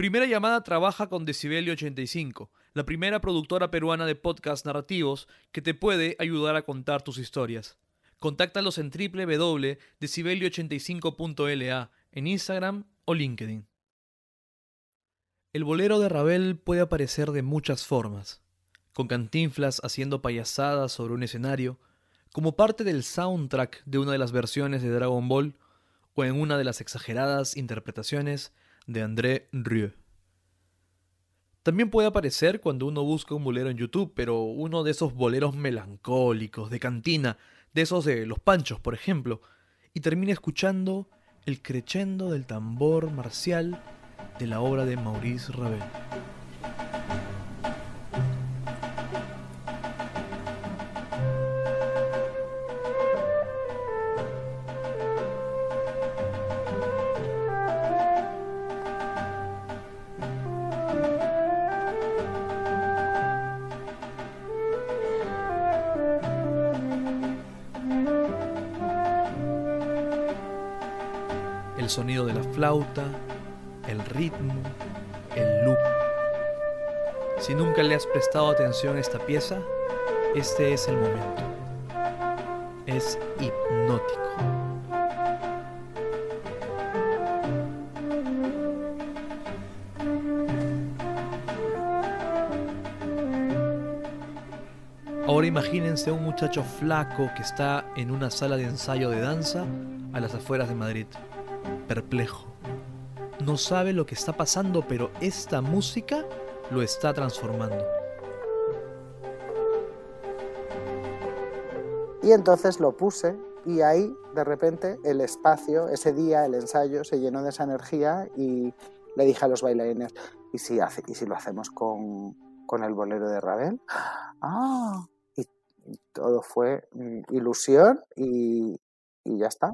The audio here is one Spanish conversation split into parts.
Primera llamada trabaja con Decibelio 85, la primera productora peruana de podcast narrativos que te puede ayudar a contar tus historias. Contáctalos en www.decibelio85.la en Instagram o LinkedIn. El bolero de Ravel puede aparecer de muchas formas, con cantinflas haciendo payasadas sobre un escenario, como parte del soundtrack de una de las versiones de Dragon Ball o en una de las exageradas interpretaciones de André Rieu. También puede aparecer cuando uno busca un bolero en YouTube, pero uno de esos boleros melancólicos, de cantina, de esos de los panchos, por ejemplo, y termina escuchando el crescendo del tambor marcial de la obra de Maurice Ravel. Sonido de la flauta, el ritmo, el loop. Si nunca le has prestado atención a esta pieza, este es el momento. Es hipnótico. Ahora imagínense un muchacho flaco que está en una sala de ensayo de danza a las afueras de Madrid perplejo. No sabe lo que está pasando, pero esta música lo está transformando. Y entonces lo puse y ahí de repente el espacio, ese día, el ensayo, se llenó de esa energía y le dije a los bailarines, ¿y si, hace, y si lo hacemos con, con el bolero de Ravel? Ah, y, todo fue mm, ilusión y, y ya está.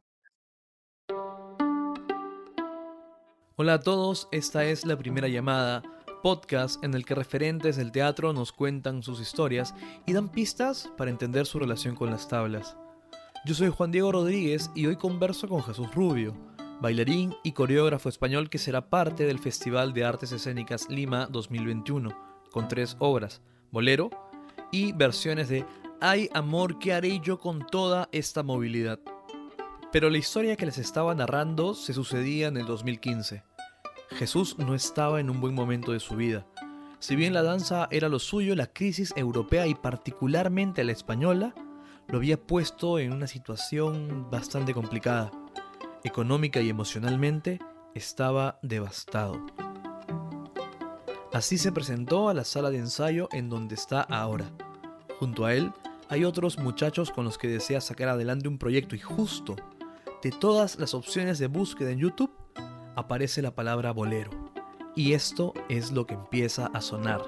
Hola a todos, esta es la primera llamada, podcast en el que referentes del teatro nos cuentan sus historias y dan pistas para entender su relación con las tablas. Yo soy Juan Diego Rodríguez y hoy converso con Jesús Rubio, bailarín y coreógrafo español que será parte del Festival de Artes Escénicas Lima 2021, con tres obras, bolero y versiones de Ay amor, ¿qué haré yo con toda esta movilidad? Pero la historia que les estaba narrando se sucedía en el 2015. Jesús no estaba en un buen momento de su vida. Si bien la danza era lo suyo, la crisis europea y particularmente la española lo había puesto en una situación bastante complicada. Económica y emocionalmente estaba devastado. Así se presentó a la sala de ensayo en donde está ahora. Junto a él hay otros muchachos con los que desea sacar adelante un proyecto y justo de todas las opciones de búsqueda en YouTube aparece la palabra bolero. Y esto es lo que empieza a sonar.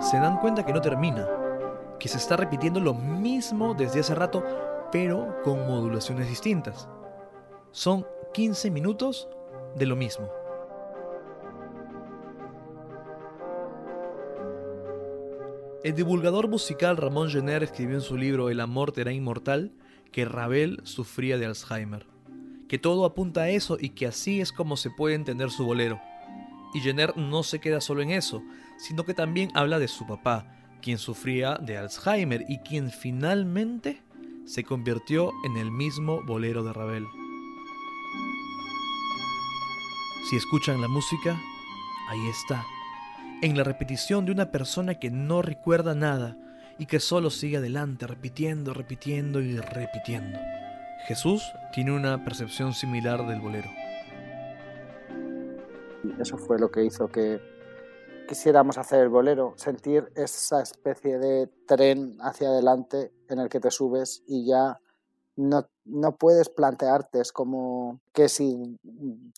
Se dan cuenta que no termina, que se está repitiendo lo mismo desde hace rato, pero con modulaciones distintas. Son 15 minutos de lo mismo. El divulgador musical Ramón Jenner escribió en su libro El amor era inmortal que Ravel sufría de Alzheimer, que todo apunta a eso y que así es como se puede entender su bolero. Y Jenner no se queda solo en eso, sino que también habla de su papá, quien sufría de Alzheimer y quien finalmente se convirtió en el mismo bolero de Ravel. Si escuchan la música, ahí está, en la repetición de una persona que no recuerda nada y que solo sigue adelante repitiendo, repitiendo y repitiendo. Jesús tiene una percepción similar del bolero. Eso fue lo que hizo que quisiéramos hacer el bolero, sentir esa especie de tren hacia adelante en el que te subes y ya no, no puedes plantearte, es como que si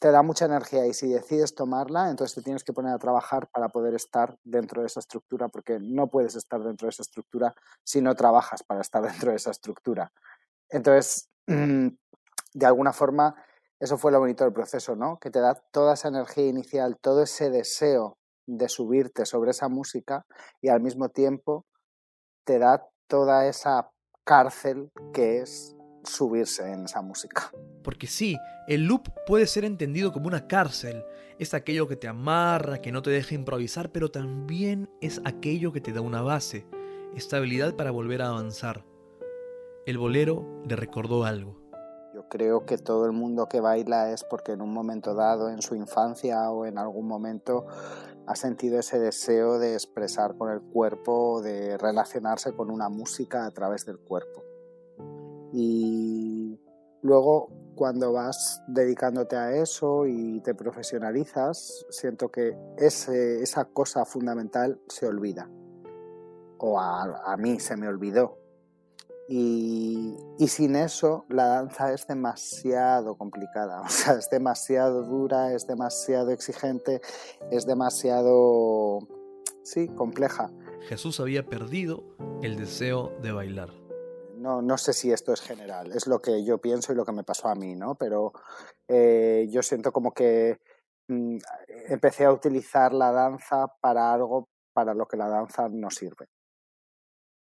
te da mucha energía y si decides tomarla, entonces te tienes que poner a trabajar para poder estar dentro de esa estructura, porque no puedes estar dentro de esa estructura si no trabajas para estar dentro de esa estructura. Entonces, de alguna forma, eso fue lo bonito del proceso, ¿no? Que te da toda esa energía inicial, todo ese deseo de subirte sobre esa música y al mismo tiempo te da toda esa cárcel que es subirse en esa música. Porque sí, el loop puede ser entendido como una cárcel. Es aquello que te amarra, que no te deja improvisar, pero también es aquello que te da una base, estabilidad para volver a avanzar. El bolero le recordó algo. Yo creo que todo el mundo que baila es porque en un momento dado, en su infancia o en algún momento, ha sentido ese deseo de expresar con el cuerpo, de relacionarse con una música a través del cuerpo. Y luego cuando vas dedicándote a eso y te profesionalizas, siento que esa cosa fundamental se olvida. O a, mí se me olvidó. Y, y, sin eso la danza es demasiado complicada, o sea, es demasiado dura, es demasiado exigente, es demasiado, sí, compleja. Jesús había perdido el deseo de bailar. No, no sé si esto es general, es lo que yo pienso y lo que me pasó a mí, ¿no? Pero eh, yo siento como que mm, empecé a utilizar la danza para algo para lo que la danza no sirve.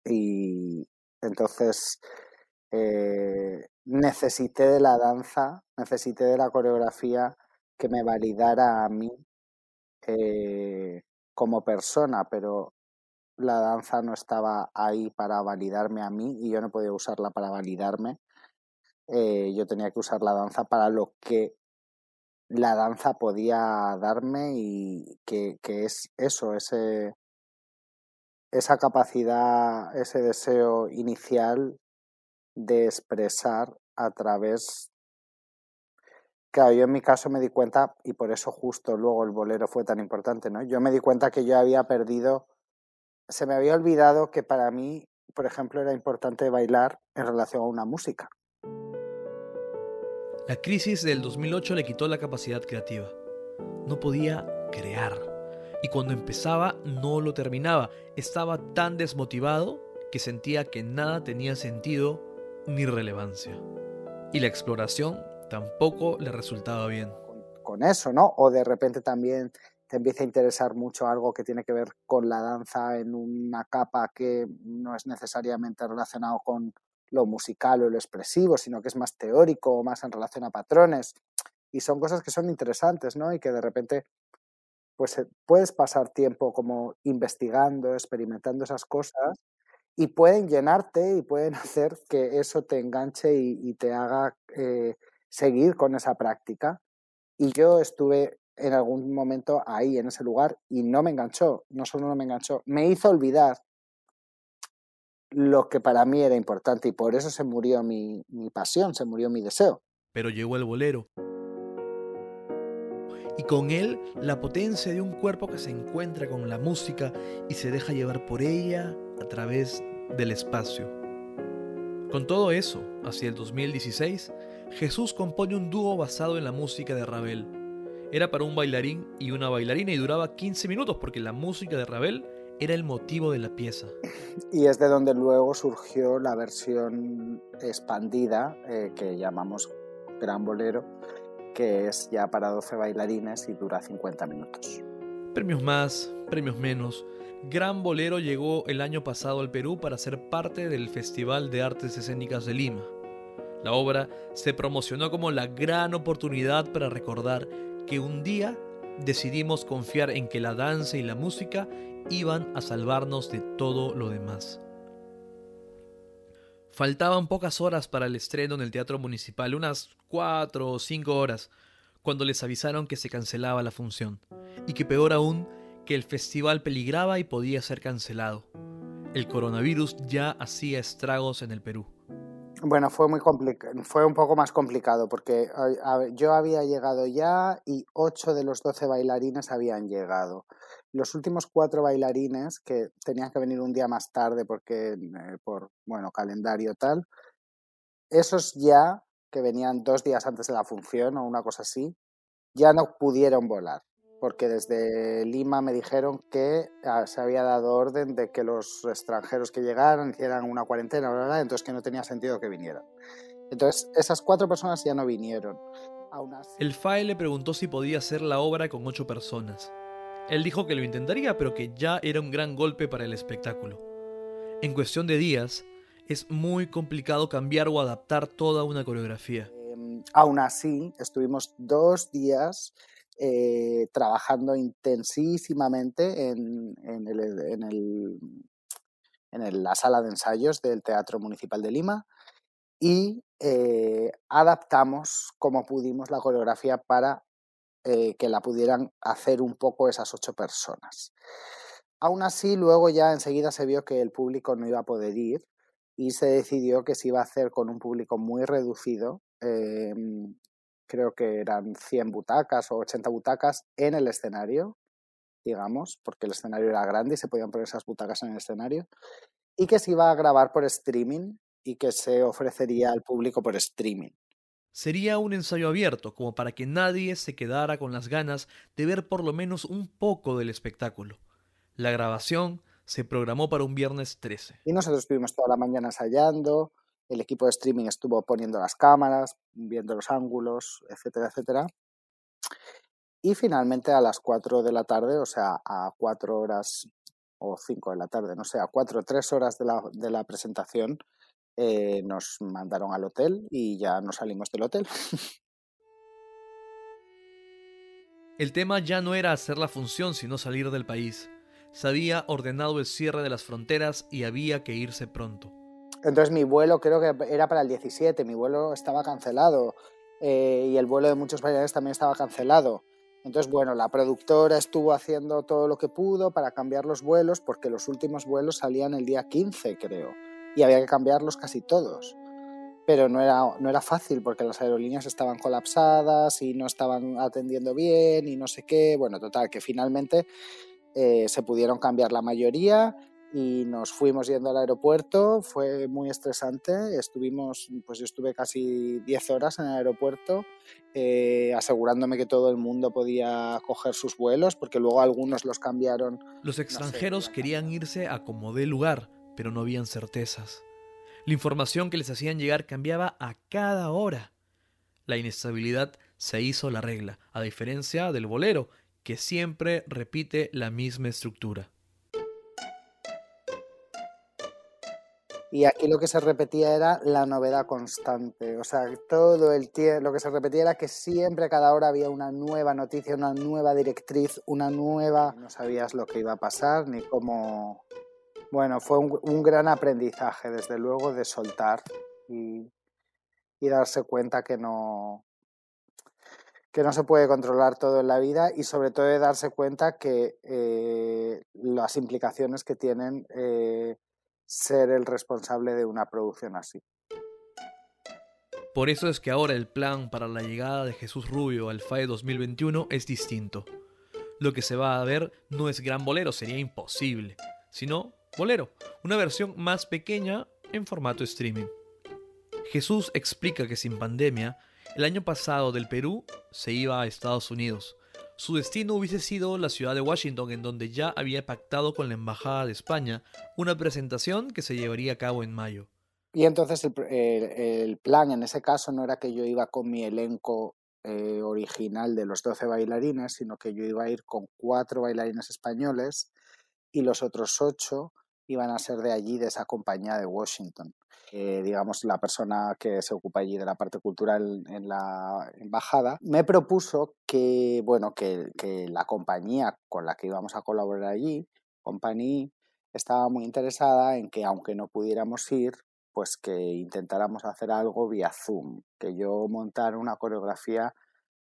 Y entonces eh, necesité de la danza, necesité de la coreografía que me validara a mí eh, como persona, pero la danza no estaba ahí para validarme a mí y yo no podía usarla para validarme. Eh, yo tenía que usar la danza para lo que la danza podía darme y que, que es eso, ese, esa capacidad, ese deseo inicial de expresar a través... Claro, yo en mi caso me di cuenta, y por eso justo luego el bolero fue tan importante, ¿no? Yo me di cuenta que yo había perdido se me había olvidado que para mí, por ejemplo, era importante bailar en relación a una música. La crisis del 2008 le quitó la capacidad creativa. No podía crear. Y cuando empezaba, no lo terminaba. Estaba tan desmotivado que sentía que nada tenía sentido ni relevancia. Y la exploración tampoco le resultaba bien. Con eso, ¿no? O de repente también te empieza a interesar mucho algo que tiene que ver con la danza en una capa que no es necesariamente relacionado con lo musical o lo expresivo, sino que es más teórico o más en relación a patrones. Y son cosas que son interesantes, ¿no? Y que de repente pues eh, puedes pasar tiempo como investigando, experimentando esas cosas y pueden llenarte y pueden hacer que eso te enganche y, te haga eh, seguir con esa práctica. Y yo estuve en algún momento ahí, en ese lugar, y no me enganchó, no solo no me enganchó, me hizo olvidar lo que para mí era importante y por eso se murió mi, mi pasión, se murió mi deseo. Pero llegó el bolero. Y con él la potencia de un cuerpo que se encuentra con la música y se deja llevar por ella a través del espacio. Con todo eso, hacia el 2016, Jesús compone un dúo basado en la música de Ravel era para un bailarín y una bailarina y duraba 15 minutos porque la música de Ravel era el motivo de la pieza. Y es de donde luego surgió la versión expandida eh, que llamamos Gran Bolero, que es ya para 12 bailarines y dura 50 minutos. Premios más, premios menos. Gran Bolero llegó el año pasado al Perú para ser parte del Festival de Artes Escénicas de Lima. La obra se promocionó como la gran oportunidad para recordar que un día decidimos confiar en que la danza y la música iban a salvarnos de todo lo demás. Faltaban pocas horas para el estreno en el Teatro Municipal, unas cuatro o cinco horas, cuando les avisaron que se cancelaba la función, y que peor aún, que el festival peligraba y podía ser cancelado. El coronavirus ya hacía estragos en el Perú. Bueno, fue muy fue un poco más complicado porque yo había llegado ya y ocho de los doce bailarines habían llegado. Los últimos cuatro bailarines que tenían que venir un día más tarde porque eh, por bueno calendario tal, esos ya que venían dos días antes de la función o una cosa así, ya no pudieron volar porque desde Lima me dijeron que ah, se había dado orden de que los extranjeros que llegaran hicieran una cuarentena, ¿verdad? entonces que no tenía sentido que vinieran. Entonces, esas cuatro personas ya no vinieron. El FAE le preguntó si podía hacer la obra con ocho personas. Él dijo que lo intentaría, pero que ya era un gran golpe para el espectáculo. En cuestión de días, es muy complicado cambiar o adaptar toda una coreografía. Em, aún así, estuvimos dos días eh, trabajando intensísimamente en, la sala de ensayos del Teatro Municipal de Lima y eh, adaptamos como pudimos la coreografía para eh, que la pudieran hacer un poco esas ocho personas. Aún así, luego ya enseguida se vio que el público no iba a poder ir y se decidió que se iba a hacer con un público muy reducido, em, creo que eran 100 butacas o 80 butacas en el escenario, digamos, porque el escenario era grande y se podían poner esas butacas en el escenario, y que se iba a grabar por streaming y que se ofrecería al público por streaming. Sería un ensayo abierto, como para que nadie se quedara con las ganas de ver por lo menos un poco del espectáculo. La grabación se programó para un viernes 13. Y nosotros estuvimos toda la mañana ensayando, el equipo de streaming estuvo poniendo las cámaras, viendo los ángulos, etcétera, etcétera. Y finalmente a las 4 de la tarde, o sea, a 4 horas o 5 de la tarde, no sé, a 4 o 3 horas de la, de la presentación, eh, nos mandaron al hotel y ya nos salimos del hotel. El tema ya no era hacer la función, sino salir del país se había ordenado el cierre de las fronteras y había que irse pronto. Entonces mi vuelo creo que era para el 17, mi vuelo estaba cancelado eh, y el vuelo de muchos bailarines también estaba cancelado. Entonces, bueno, la productora estuvo haciendo todo lo que pudo para cambiar los vuelos porque los últimos vuelos salían el día 15, creo, y había que cambiarlos casi todos. Pero no era, no era fácil porque las aerolíneas estaban colapsadas y no estaban atendiendo bien y no sé qué. Bueno, total, que finalmente eh, se pudieron cambiar la mayoría y nos fuimos yendo al aeropuerto. Fue muy estresante. Estuvimos, pues yo estuve casi 10 horas en el aeropuerto eh, asegurándome que todo el mundo podía coger sus vuelos porque luego algunos los cambiaron. Los extranjeros querían irse a como de lugar, pero no habían certezas. La información que les hacían llegar cambiaba a cada hora. La inestabilidad se hizo la regla, a diferencia del bolero, que siempre repite la misma estructura. Y aquí lo que se repetía era la novedad constante. O sea, todo el tiempo lo que se repetía era que siempre cada hora había una nueva noticia, una nueva directriz, una nueva... No sabías lo que iba a pasar ni cómo... Bueno, fue un, gran aprendizaje, desde luego, de soltar y darse cuenta que no, que no se puede controlar todo en la vida y sobre todo de darse cuenta que eh, las implicaciones que tienen eh, ser el responsable de una producción así. Por eso es que ahora el plan para la llegada de Jesús Rubio al FAE 2021 es distinto. Lo que se va a ver no es Gran Bolero, sería imposible, sino Bolero, una versión más pequeña en formato streaming. Jesús explica que sin pandemia, el año pasado del Perú se iba a Estados Unidos. Su destino hubiese sido la ciudad de Washington, en donde ya había pactado con la Embajada de España una presentación que se llevaría a cabo en mayo. Y entonces el, plan en ese caso no era que yo iba con mi elenco eh, original de los 12 bailarines, sino que yo iba a ir con cuatro bailarines españoles y los otros ocho iban a ser de allí, de esa compañía de Washington. Eh, digamos, la persona que se ocupa allí de la parte cultural en la embajada, me propuso que, bueno, que, que la compañía con la que íbamos a colaborar allí, Company, estaba muy interesada en que aunque no pudiéramos ir, pues que intentáramos hacer algo vía Zoom, que yo montara una coreografía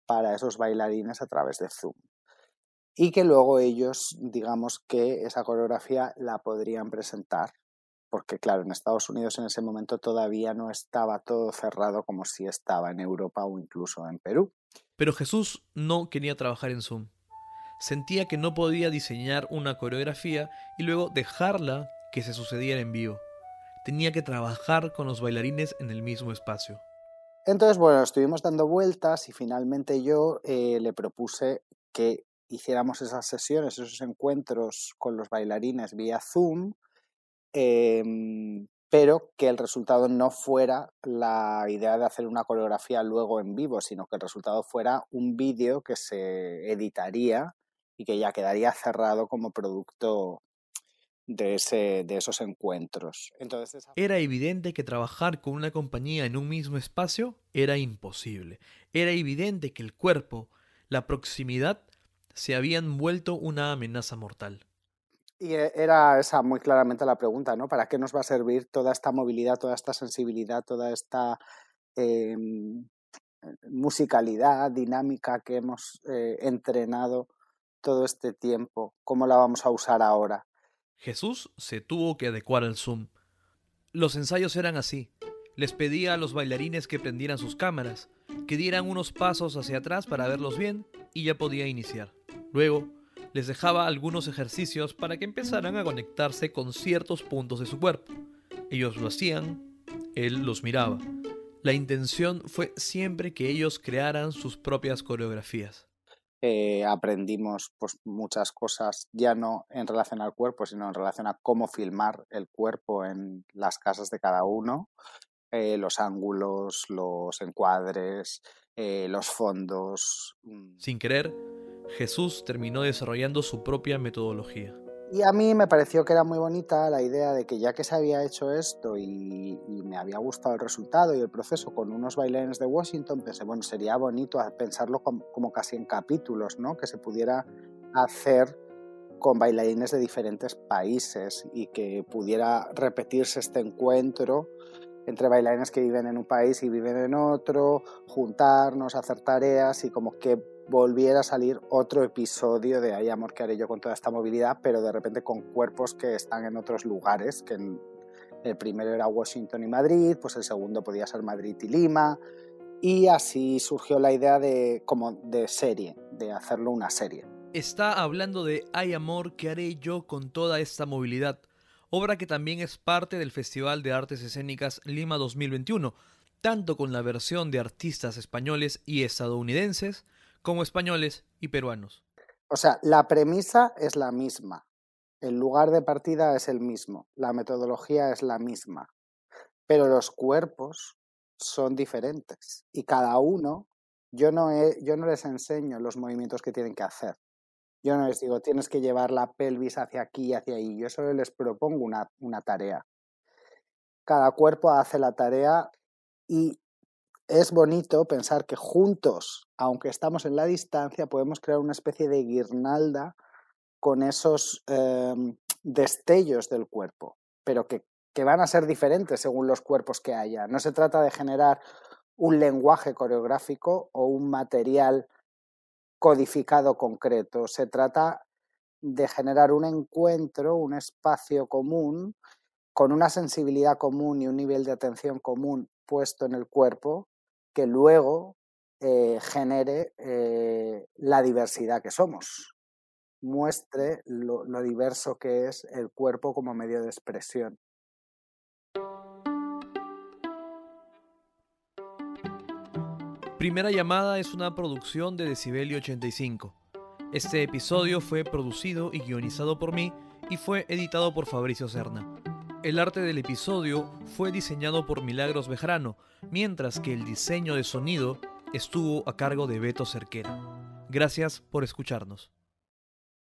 para esos bailarines a través de Zoom. Y que luego ellos, digamos que esa coreografía la podrían presentar porque claro, en Estados Unidos en ese momento todavía no estaba todo cerrado como si estaba en Europa o incluso en Perú. Pero Jesús no quería trabajar en Zoom. Sentía que no podía diseñar una coreografía y luego dejarla que se sucediera en vivo. Tenía que trabajar con los bailarines en el mismo espacio. Entonces, bueno, estuvimos dando vueltas y finalmente yo eh, le propuse que hiciéramos esas sesiones, esos encuentros con los bailarines vía Zoom, Em, pero que el resultado no fuera la idea de hacer una coreografía luego en vivo, sino que el resultado fuera un vídeo que se editaría y que ya quedaría cerrado como producto de, ese, de esos encuentros. Entonces, Era evidente que trabajar con una compañía en un mismo espacio era imposible. Era evidente que el cuerpo, la proximidad, se habían vuelto una amenaza mortal. Y e, era esa muy claramente la pregunta, ¿no? ¿Para qué nos va a servir toda esta movilidad, toda esta sensibilidad, toda esta em, musicalidad, dinámica que hemos eh, entrenado todo este tiempo? ¿Cómo la vamos a usar ahora? Jesús se tuvo que adecuar al Zoom. Los ensayos eran así. Les pedía a los bailarines que prendieran sus cámaras, que dieran unos pasos hacia atrás para verlos bien y ya podía iniciar. Luego, les dejaba algunos ejercicios para que empezaran a conectarse con ciertos puntos de su cuerpo. Ellos lo hacían, él los miraba. La intención fue siempre que ellos crearan sus propias coreografías. Eh, aprendimos pues, muchas cosas, ya no en relación al cuerpo, sino en relación a cómo filmar el cuerpo en las casas de cada uno, eh, los ángulos, los encuadres, eh, los fondos. Mm. Sin querer, Jesús terminó desarrollando su propia metodología. Y a mí me pareció que era muy bonita la idea de que ya que se había hecho esto y, me había gustado el resultado y el proceso con unos bailarines de Washington, pensé, bueno, sería bonito pensarlo como, como casi en capítulos, ¿no? Que se pudiera hacer con bailarines de diferentes países y que pudiera repetirse este encuentro entre bailarines que viven en un país y viven en otro, juntarnos, hacer tareas y como que volviera a salir otro episodio de Hay amor que haré yo con toda esta movilidad, pero de repente con cuerpos que están en otros lugares, que el primero era Washington y Madrid, pues el segundo podía ser Madrid y Lima, y así surgió la idea de como de serie, de hacerlo una serie. Está hablando de Hay amor que haré yo con toda esta movilidad, obra que también es parte del Festival de Artes Escénicas Lima 2021, tanto con la versión de artistas españoles y estadounidenses, como españoles y peruanos. O sea, la premisa es la misma, el lugar de partida es el mismo, la metodología es la misma, pero los cuerpos son diferentes y cada uno, yo no, yo no les enseño los movimientos que tienen que hacer. Yo no les digo, tienes que llevar la pelvis hacia aquí y hacia ahí. Yo solo les propongo una, una tarea. Cada cuerpo hace la tarea y es bonito pensar que juntos, aunque estamos en la distancia, podemos crear una especie de guirnalda con esos em, destellos del cuerpo, pero que, que van a ser diferentes según los cuerpos que haya. No se trata de generar un lenguaje coreográfico o un material codificado concreto. Se trata de generar un encuentro, un espacio común, con una sensibilidad común y un nivel de atención común puesto en el cuerpo que luego eh, genere eh, la diversidad que somos, muestre lo, lo diverso que es el cuerpo como medio de expresión. Primera llamada es una producción de Decibelio 85. Este episodio fue producido y guionizado por mí y fue editado por Fabricio Serna. El arte del episodio fue diseñado por Milagros Bejarano, mientras que el diseño de sonido estuvo a cargo de Beto Cerquera. Gracias por escucharnos.